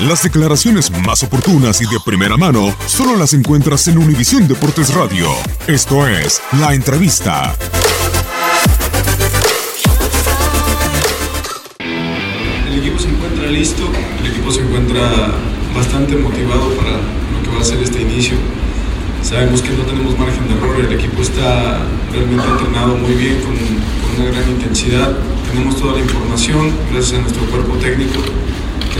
Las declaraciones más oportunas y de primera mano solo las encuentras en Univisión Deportes Radio. Esto es La Entrevista. El equipo se encuentra listo, el equipo se encuentra bastante motivado para lo que va a ser este inicio. Sabemos que no tenemos margen de error, el equipo está realmente entrenado muy bien, con, con una gran intensidad. Tenemos toda la información, gracias a nuestro cuerpo técnico,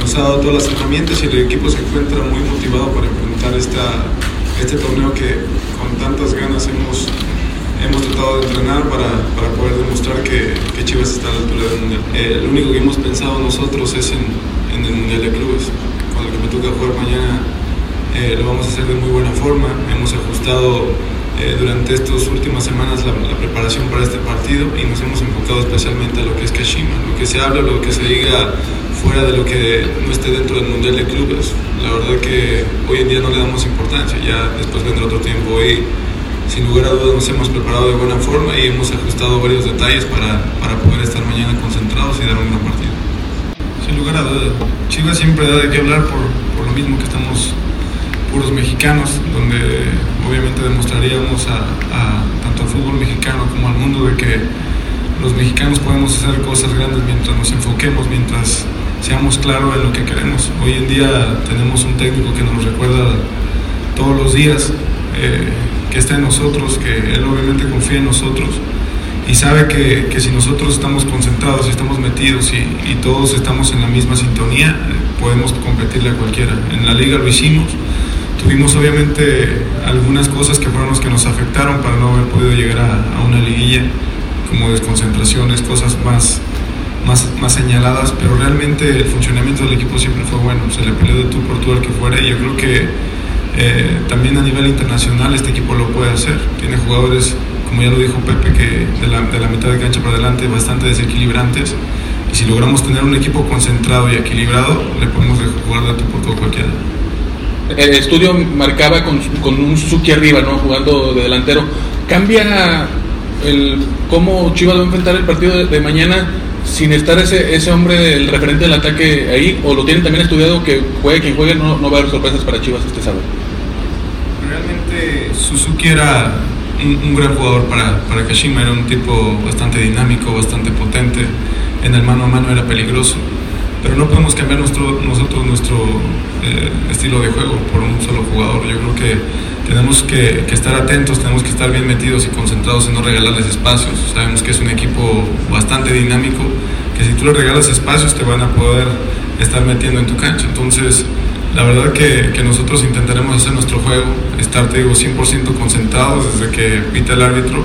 nos ha todas las herramientas y el equipo se encuentra muy motivado para enfrentar esta, este torneo que con tantas ganas hemos, hemos tratado de entrenar para, para poder demostrar que, que, Chivas está a la altura del Mundial. Eh, lo único que hemos pensado nosotros es en, en, el Mundial de Clubes. Con el que me toca jugar mañana eh, lo vamos a hacer de muy buena forma. Hemos ajustado eh, durante estas últimas semanas la, la, preparación para este partido y nos hemos enfocado especialmente a lo que es Kashima, lo que se habla, lo que se diga fuera de lo que no esté dentro del Mundial de Clubes. La verdad que hoy en día no le damos importancia, ya después vendrá otro tiempo. Hoy, sin lugar a dudas, nos hemos preparado de buena forma y hemos ajustado varios detalles para, para poder estar mañana concentrados y dar un gran partido. Sin lugar a dudas, Chivas siempre da de qué hablar por, por lo mismo que estamos puros mexicanos, donde obviamente demostraríamos a, a, tanto al fútbol mexicano como al mundo de que los mexicanos podemos hacer cosas grandes mientras nos enfoquemos, mientras seamos claros en lo que queremos. Hoy en día tenemos un técnico que nos recuerda todos los días eh, que está en nosotros, que él obviamente confía en nosotros y sabe que, que si nosotros estamos concentrados y estamos metidos y, y, todos estamos en la misma sintonía, podemos competirle a cualquiera. En la liga lo hicimos. Tuvimos obviamente algunas cosas que fueron las que nos afectaron para no haber podido llegar a, una liguilla, como desconcentraciones, cosas más, más, más, señaladas, pero realmente el funcionamiento del equipo siempre fue bueno. Se le peleó de tú por tú al que fuera y yo creo que eh, también a nivel internacional este equipo lo puede hacer. Tiene jugadores, como ya lo dijo Pepe, que de la, de la mitad de cancha para adelante bastante desequilibrantes. Y si logramos tener un equipo concentrado y equilibrado, le podemos jugar de tú por tú cualquiera el estudio marcaba con, con, un Suzuki arriba, ¿no? Jugando de delantero. ¿Cambia el cómo Chivas va a enfrentar el partido de, de, mañana sin estar ese, ese hombre, el referente del ataque ahí? ¿O lo tienen también estudiado que juegue quien juegue, no, no va a haber sorpresas para Chivas este sábado? Realmente Suzuki era un, un gran jugador para, para Kashima, era un tipo bastante dinámico, bastante potente. En el mano a mano era peligroso pero no podemos cambiar nuestro, nosotros nuestro eh, estilo de juego por un solo jugador. Yo creo que tenemos que, estar atentos, tenemos que estar bien metidos y concentrados en no regalarles espacios. Sabemos que es un equipo bastante dinámico, que si tú le regalas espacios te van a poder estar metiendo en tu cancha. Entonces, la verdad que, que nosotros intentaremos hacer nuestro juego, estar, te digo, 100% concentrados desde que pita el árbitro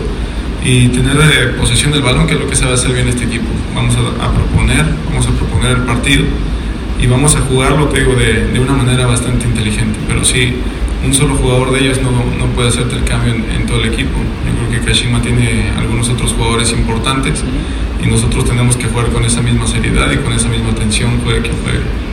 y tener eh, posesión del balón, que es lo que sabe hacer bien este equipo. Vamos a, a, proponer, vamos a proponer el partido y vamos a jugarlo, te digo, de, de, una manera bastante inteligente. Pero sí, un solo jugador de ellos no, no puede hacerte el cambio en, en, todo el equipo. Yo creo que Kashima tiene algunos otros jugadores importantes y nosotros tenemos que jugar con esa misma seriedad y con esa misma atención, juegue quien juegue.